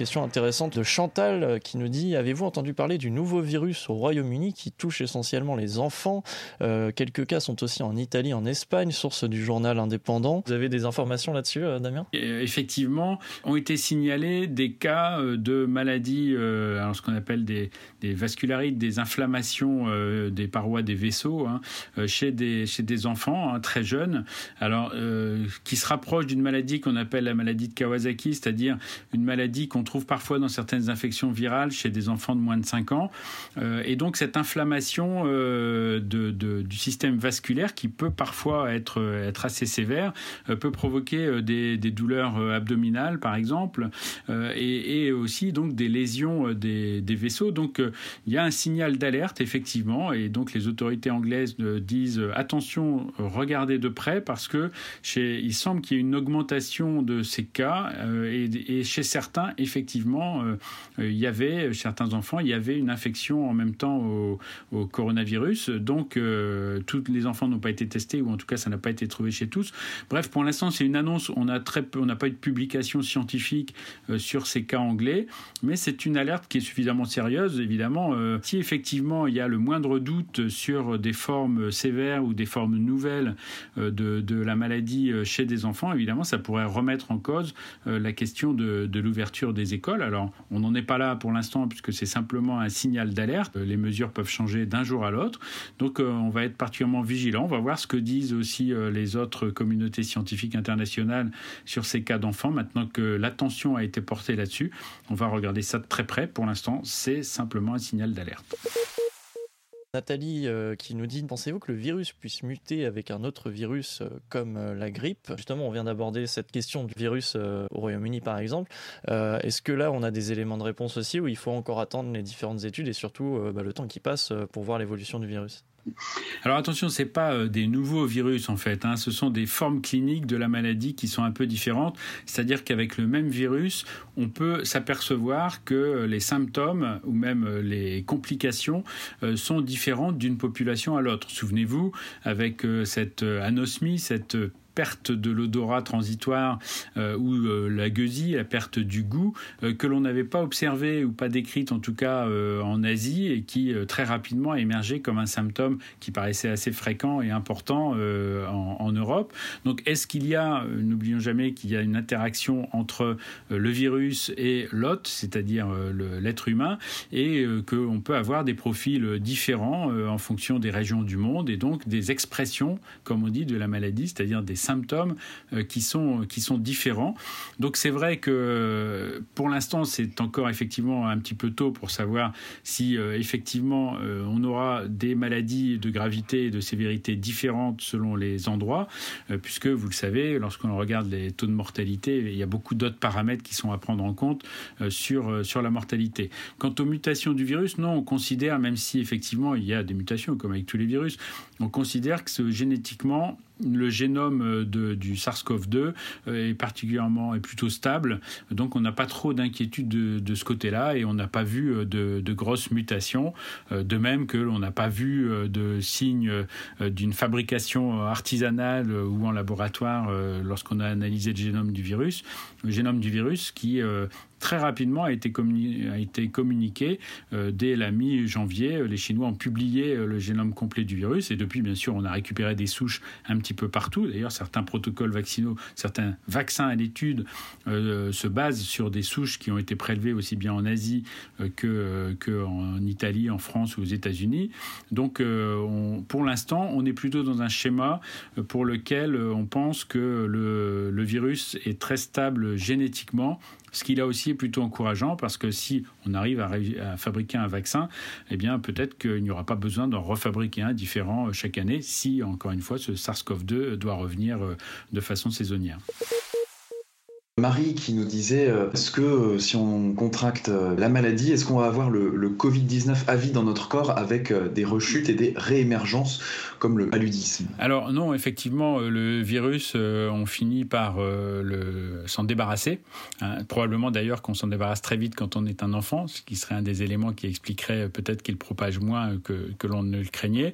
Question intéressante de Chantal euh, qui nous dit Avez-vous entendu parler du nouveau virus au Royaume-Uni qui touche essentiellement les enfants euh, Quelques cas sont aussi en Italie, en Espagne, source du journal indépendant. Vous avez des informations là-dessus, euh, Damien? Effectivement, ont été signalés des cas de maladies, alors ce qu'on appelle des, vascularites, des inflammations des parois des vaisseaux hein, chez, des, chez des enfants hein, très jeunes, alors qui se rapprochent d'une maladie qu'on appelle la maladie de Kawasaki, c'est-à-dire une maladie qu'on trouve parfois dans certaines infections virales chez des enfants de moins de 5 ans. Euh, et donc cette inflammation euh, de, du système vasculaire qui peut parfois être, être assez sévère, euh, peut provoquer des, des, douleurs abdominales par exemple, et, et, aussi donc des lésions des, des vaisseaux. Donc il y a un signal d'alerte effectivement, et donc les autorités anglaises disent attention, regardez de près parce que chez, il semble qu'il y ait une augmentation de ces cas et, et chez certains effectivement effectivement, euh, il y avait, certains enfants, il y avait une infection en même temps au, coronavirus. Donc, euh, tous les enfants n'ont pas été testés, ou en tout cas, ça n'a pas été trouvé chez tous. Bref, pour l'instant, c'est une annonce. On n'a pas eu de publication scientifique euh, sur ces cas anglais, mais c'est une alerte qui est suffisamment sérieuse, évidemment. si effectivement, il y a le moindre doute sur des formes sévères ou des formes nouvelles de, de, la maladie chez des enfants, évidemment, ça pourrait remettre en cause la question de, de l'ouverture des écoles. Alors, on n'en est pas là pour l'instant puisque c'est simplement un signal d'alerte. Les mesures peuvent changer d'un jour à l'autre. Donc, euh, on va être particulièrement vigilant. On va voir ce que disent aussi euh, les autres communautés scientifiques internationales sur ces cas d'enfants. Maintenant que l'attention a été portée là-dessus, on va regarder ça de très près. Pour l'instant, c'est simplement un signal d'alerte. Nathalie euh, qui nous dit Pensez-vous que le virus puisse muter avec un autre virus euh, comme euh, la grippe? Justement, on vient d'aborder cette question du virus au Royaume-Uni par exemple. Est-ce que là, on a des éléments de réponse aussi où il faut encore attendre les différentes études et surtout bah, le temps qui passe pour voir l'évolution du virus? Alors attention, ce n'est pas euh, des nouveaux virus en fait, hein. ce sont des formes cliniques de la maladie qui sont un peu différentes, c'est-à-dire qu'avec le même virus, on peut s'apercevoir que les symptômes ou même euh, les complications euh, sont différentes d'une population à l'autre. Souvenez-vous, avec cette anosmie, cette perte de l'odorat transitoire euh, ou euh, la gueusie, la perte du goût, euh, que l'on n'avait pas observé ou pas décrite en tout cas en Asie et qui très rapidement a émergé comme un symptôme qui paraissait assez fréquent et important en, Europe. Donc est-ce qu'il y a, n'oublions jamais qu'il y a une interaction entre le virus et l'hôte, c'est-à-dire l'être humain, et qu'on peut avoir des profils différents en fonction des régions du monde et donc des expressions, comme on dit, de la maladie, c'est-à-dire des symptômes euh, qui sont, qui sont différents. Donc c'est vrai que pour l'instant, c'est encore effectivement un petit peu tôt pour savoir si euh, effectivement euh, on aura des maladies de gravité et de sévérité différentes selon les endroits, puisque vous le savez, lorsqu'on regarde les taux de mortalité, il y a beaucoup d'autres paramètres qui sont à prendre en compte sur, sur la mortalité. Quant aux mutations du virus, non, on considère, même si effectivement il y a des mutations comme avec tous les virus, on considère que génétiquement, le génome euh, du SARS-CoV-2 euh, est particulièrement est plutôt stable, donc on n'a pas trop d'inquiétude de, ce côté-là et on n'a pas vu euh, de, de, grosses mutations, de même que l'on n'a pas vu de signes d'une fabrication artisanale ou en laboratoire lorsqu'on a analysé le génome du virus, le génome du virus qui très rapidement a été, a été communiqué euh, dès la mi-janvier. Les Chinois ont publié euh, le génome complet du virus et depuis, bien sûr, on a récupéré des souches un petit peu partout. D'ailleurs, certains protocoles vaccinaux, certains vaccins à l'étude euh, se basent sur des souches qui ont été prélevées aussi bien en Asie que, que en Italie, en France ou aux États-Unis. Donc, on, pour l'instant, on est plutôt dans un schéma pour lequel on pense que le, le virus est très stable génétiquement ce qui là aussi plutôt encourageant parce que si on arrive à, fabriquer un vaccin, eh bien peut-être qu'il n'y aura pas besoin d'en refabriquer un différent euh, chaque année si, encore une fois, ce SARS-CoV-2 doit revenir euh, de façon saisonnière. Marie qui nous disait est-ce que si on contracte la maladie, est-ce qu'on va avoir le, le Covid-19 à vie dans notre corps avec des rechutes et des réémergences comme le paludisme? Alors non, effectivement, le virus, on finit par s'en débarrasser. Hein. probablement d'ailleurs qu'on s'en débarrasse très vite quand on est un enfant, ce qui serait un des éléments qui expliquerait peut-être qu'il propage moins que, que l'on ne le craignait.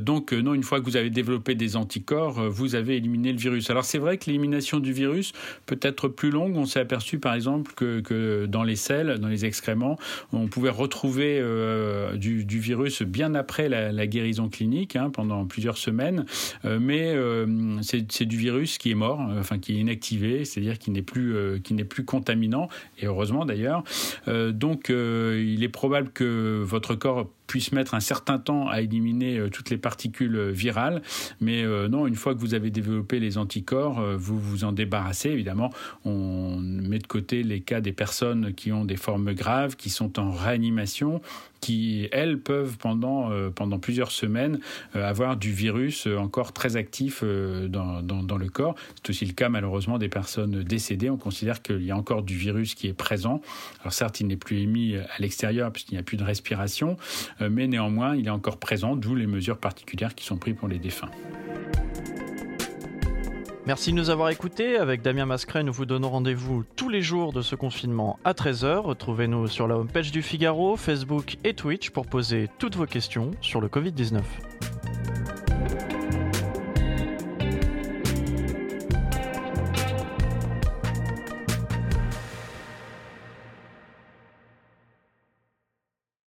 donc non, une fois que vous avez développé des anticorps, vous avez éliminé le virus. Alors c'est vrai que l'élimination du virus peut être plus longue. On s'est aperçu par exemple que, dans les selles, dans les excréments, on pouvait retrouver euh, du, virus bien après la, la guérison clinique, hein, pendant plusieurs semaines. Euh, mais euh, c'est du virus qui est mort, enfin qui est inactivé, c'est-à-dire qui n'est plus, qui n'est plus contaminant, et heureusement d'ailleurs. donc il est probable que votre corps puisse mettre un certain temps à éliminer euh, toutes les particules euh, virales. Mais euh, non, une fois que vous avez développé les anticorps, vous vous en débarrassez. Évidemment, on met de côté les cas des personnes qui ont des formes graves, qui sont en réanimation, qui, elles, peuvent pendant, euh, plusieurs semaines euh, avoir du virus euh, encore très actif dans, dans, le corps. C'est aussi le cas, malheureusement, des personnes décédées. On considère qu'il y a encore du virus qui est présent. Alors certes, il n'est plus émis à l'extérieur puisqu'il n'y a plus de respiration, mais néanmoins, il est encore présent, d'où les mesures particulières qui sont prises pour les défunts. Merci de nous avoir écoutés. Avec Damien Mascret, nous vous donnons rendez-vous tous les jours de ce confinement à 13h. Retrouvez-nous sur la homepage du Figaro, Facebook et Twitch pour poser toutes vos questions sur le Covid-19.